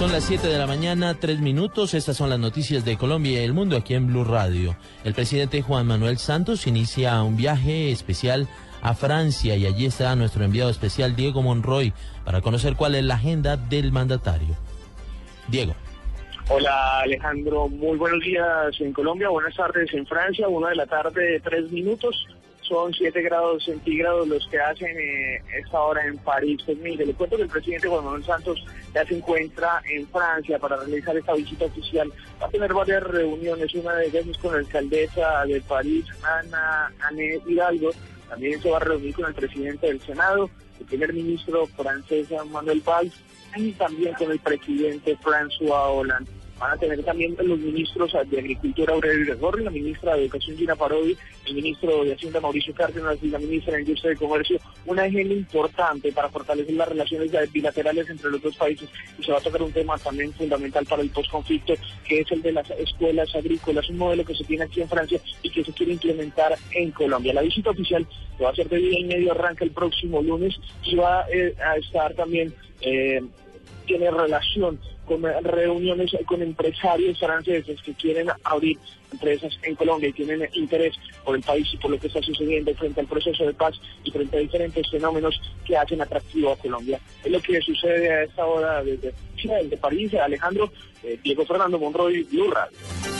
Son las 7 de la mañana, 3 minutos. Estas son las noticias de Colombia y el mundo aquí en Blue Radio. El presidente Juan Manuel Santos inicia un viaje especial a Francia y allí está nuestro enviado especial Diego Monroy para conocer cuál es la agenda del mandatario. Diego. Hola Alejandro, muy buenos días en Colombia, buenas tardes en Francia, una de la tarde, tres minutos son 7 grados centígrados los que hacen eh, esta hora en París. Pues mire, le cuento que el presidente Juan Manuel Santos ya se encuentra en Francia para realizar esta visita oficial. Va a tener varias reuniones, una de ellas es con la alcaldesa de París, Ana Ané Hidalgo. También se va a reunir con el presidente del Senado, el primer ministro francés Manuel Valls y también con el presidente François Hollande. Van a tener también los ministros de Agricultura Aurelio Gorri, la ministra de Educación Gina Parodi, el ministro de Hacienda Mauricio Cárdenas y la ministra de Industria y Comercio, una agenda importante para fortalecer las relaciones bilaterales entre los dos países. Y se va a tocar un tema también fundamental para el postconflicto, que es el de las escuelas agrícolas, un modelo que se tiene aquí en Francia y que se quiere implementar en Colombia. La visita oficial que va a ser de día y medio, arranca el próximo lunes y va eh, a estar también... Eh, tiene relación con reuniones con empresarios franceses que quieren abrir empresas en Colombia y tienen interés por el país y por lo que está sucediendo frente al proceso de paz y frente a diferentes fenómenos que hacen atractivo a Colombia. Es lo que sucede a esta hora desde Chile, desde París, Alejandro, eh, Diego Fernando Monroy, Blue Radio.